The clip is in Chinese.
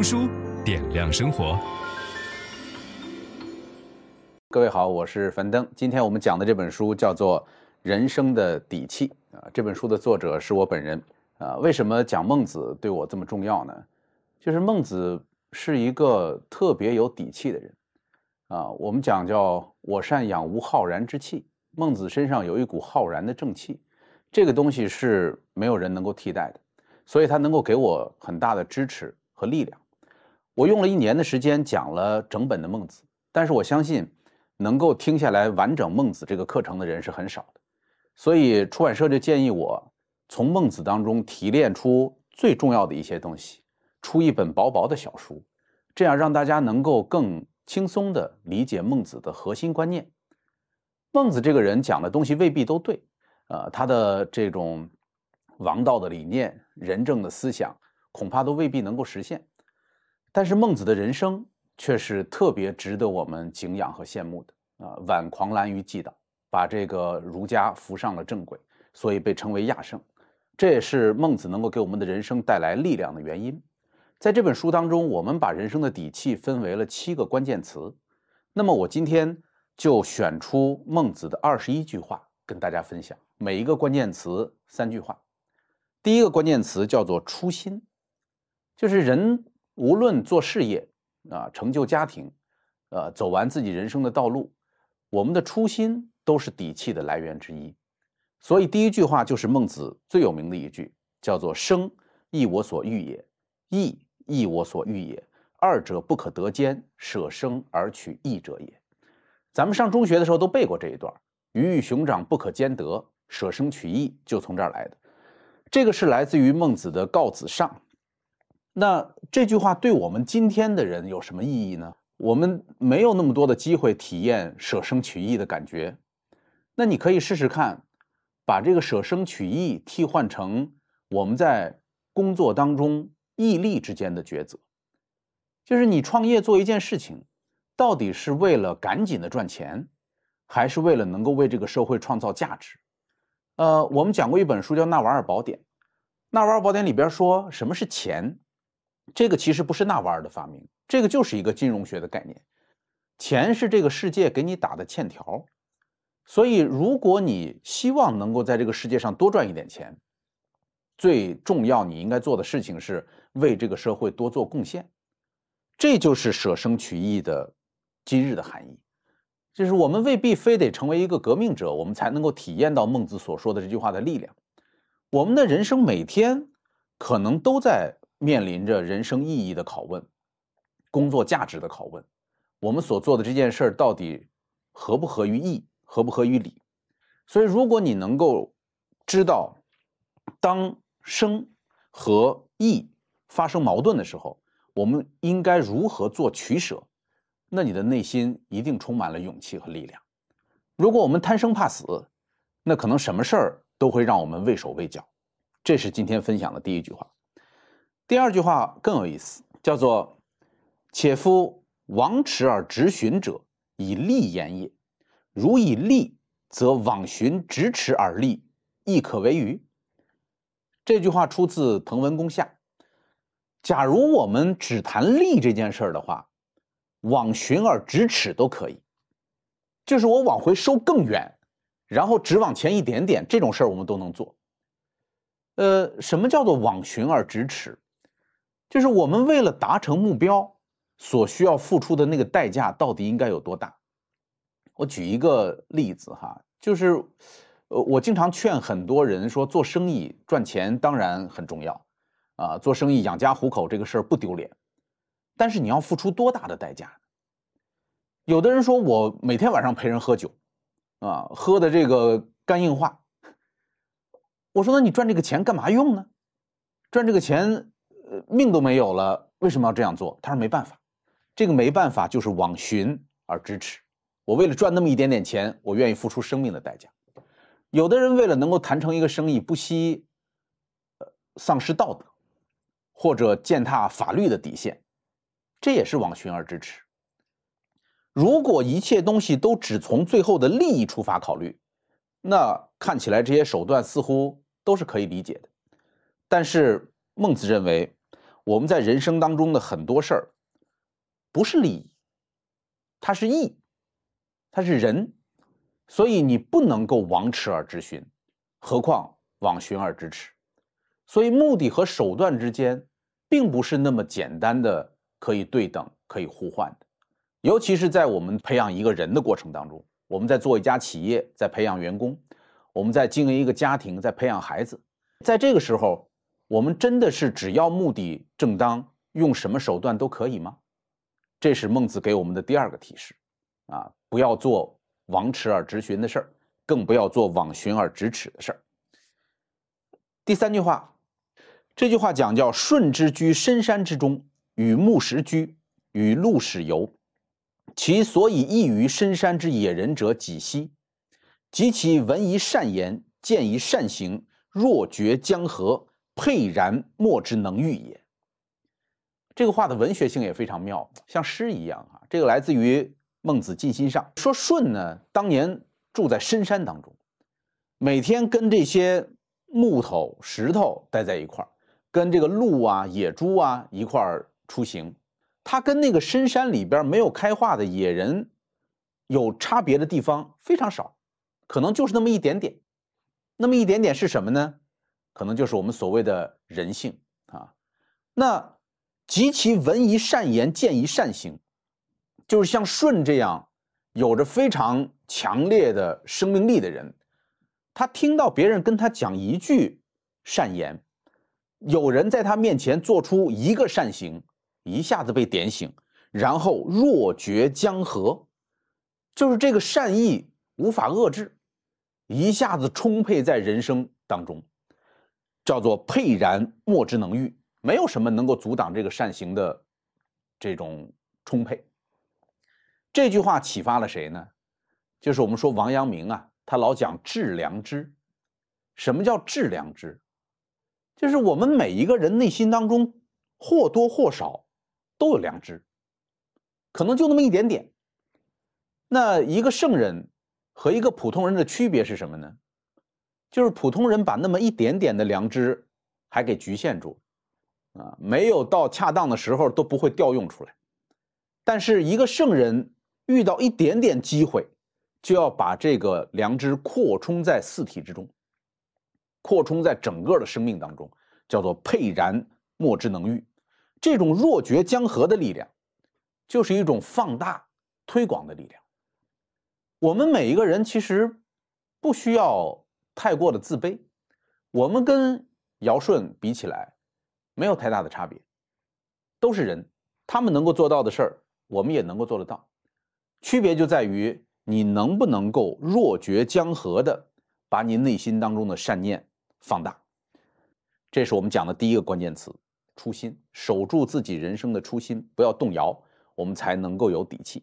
读书点亮生活。各位好，我是樊登。今天我们讲的这本书叫做《人生的底气》啊。这本书的作者是我本人啊。为什么讲孟子对我这么重要呢？就是孟子。是一个特别有底气的人，啊，我们讲叫“我善养无浩然之气”。孟子身上有一股浩然的正气，这个东西是没有人能够替代的，所以他能够给我很大的支持和力量。我用了一年的时间讲了整本的孟子，但是我相信能够听下来完整孟子这个课程的人是很少的，所以出版社就建议我从孟子当中提炼出最重要的一些东西。出一本薄薄的小书，这样让大家能够更轻松地理解孟子的核心观念。孟子这个人讲的东西未必都对，呃，他的这种王道的理念、仁政的思想，恐怕都未必能够实现。但是孟子的人生却是特别值得我们敬仰和羡慕的啊！挽狂澜于既倒，把这个儒家扶上了正轨，所以被称为亚圣。这也是孟子能够给我们的人生带来力量的原因。在这本书当中，我们把人生的底气分为了七个关键词。那么我今天就选出孟子的二十一句话跟大家分享，每一个关键词三句话。第一个关键词叫做初心，就是人无论做事业啊，成就家庭，呃，走完自己人生的道路，我们的初心都是底气的来源之一。所以第一句话就是孟子最有名的一句，叫做“生，亦我所欲也；义。”亦我所欲也，二者不可得兼，舍生而取义者也。咱们上中学的时候都背过这一段，鱼与熊掌不可兼得，舍生取义就从这儿来的。这个是来自于孟子的《告子上》。那这句话对我们今天的人有什么意义呢？我们没有那么多的机会体验舍生取义的感觉。那你可以试试看，把这个舍生取义替换成我们在工作当中。义利之间的抉择，就是你创业做一件事情，到底是为了赶紧的赚钱，还是为了能够为这个社会创造价值？呃，我们讲过一本书叫《纳瓦尔宝典》，《纳瓦尔宝典》里边说什么是钱？这个其实不是纳瓦尔的发明，这个就是一个金融学的概念。钱是这个世界给你打的欠条，所以如果你希望能够在这个世界上多赚一点钱，最重要你应该做的事情是。为这个社会多做贡献，这就是舍生取义的今日的含义。就是我们未必非得成为一个革命者，我们才能够体验到孟子所说的这句话的力量。我们的人生每天可能都在面临着人生意义的拷问，工作价值的拷问。我们所做的这件事儿到底合不合于义，合不合于理？所以，如果你能够知道，当生和义。发生矛盾的时候，我们应该如何做取舍？那你的内心一定充满了勇气和力量。如果我们贪生怕死，那可能什么事儿都会让我们畏手畏脚。这是今天分享的第一句话。第二句话更有意思，叫做“且夫往耻而直寻者，以利言也。如以利，则往寻直耻而利，亦可为与？”这句话出自《滕文公下》。假如我们只谈利这件事儿的话，往寻而直尺都可以，就是我往回收更远，然后只往前一点点，这种事儿我们都能做。呃，什么叫做往寻而直尺？就是我们为了达成目标所需要付出的那个代价到底应该有多大？我举一个例子哈，就是，呃，我经常劝很多人说，做生意赚钱当然很重要。啊，做生意养家糊口这个事儿不丢脸，但是你要付出多大的代价？有的人说我每天晚上陪人喝酒，啊，喝的这个肝硬化。我说那你赚这个钱干嘛用呢？赚这个钱，命都没有了，为什么要这样做？他说没办法，这个没办法就是往寻而支持。我为了赚那么一点点钱，我愿意付出生命的代价。有的人为了能够谈成一个生意，不惜呃丧失道德，或者践踏法律的底线，这也是往寻而支持。如果一切东西都只从最后的利益出发考虑，那看起来这些手段似乎都是可以理解的。但是孟子认为，我们在人生当中的很多事儿，不是利益，它是义，它是仁，所以你不能够枉耻而直寻，何况往寻而支持。所以目的和手段之间，并不是那么简单的可以对等、可以互换的。尤其是在我们培养一个人的过程当中，我们在做一家企业，在培养员工，我们在经营一个家庭，在培养孩子，在这个时候，我们真的是只要目的正当，用什么手段都可以吗？这是孟子给我们的第二个提示，啊，不要做枉驰而直寻的事儿，更不要做往寻而直耻的事儿。第三句话，这句话讲叫“舜之居深山之中，与木石居，与鹿矢游。”其所以异于深山之野人者几希？及其闻一善言，见一善行，若决江河，沛然莫之能御也。这个话的文学性也非常妙，像诗一样啊。这个来自于《孟子尽心上》，说舜呢，当年住在深山当中，每天跟这些木头、石头待在一块儿，跟这个鹿啊、野猪啊一块儿出行。他跟那个深山里边没有开化的野人有差别的地方非常少，可能就是那么一点点。那么一点点是什么呢？可能就是我们所谓的人性啊。那及其闻一善言，见一善行，就是像舜这样有着非常强烈的生命力的人，他听到别人跟他讲一句善言，有人在他面前做出一个善行。一下子被点醒，然后若决江河，就是这个善意无法遏制，一下子充沛在人生当中，叫做沛然莫之能御，没有什么能够阻挡这个善行的这种充沛。这句话启发了谁呢？就是我们说王阳明啊，他老讲致良知。什么叫致良知？就是我们每一个人内心当中或多或少。都有良知，可能就那么一点点。那一个圣人和一个普通人的区别是什么呢？就是普通人把那么一点点的良知还给局限住，啊，没有到恰当的时候都不会调用出来。但是一个圣人遇到一点点机会，就要把这个良知扩充在四体之中，扩充在整个的生命当中，叫做沛然莫之能御。这种若决江河的力量，就是一种放大、推广的力量。我们每一个人其实不需要太过的自卑，我们跟尧舜比起来，没有太大的差别，都是人，他们能够做到的事儿，我们也能够做得到。区别就在于你能不能够若决江河的把你内心当中的善念放大。这是我们讲的第一个关键词。初心，守住自己人生的初心，不要动摇，我们才能够有底气。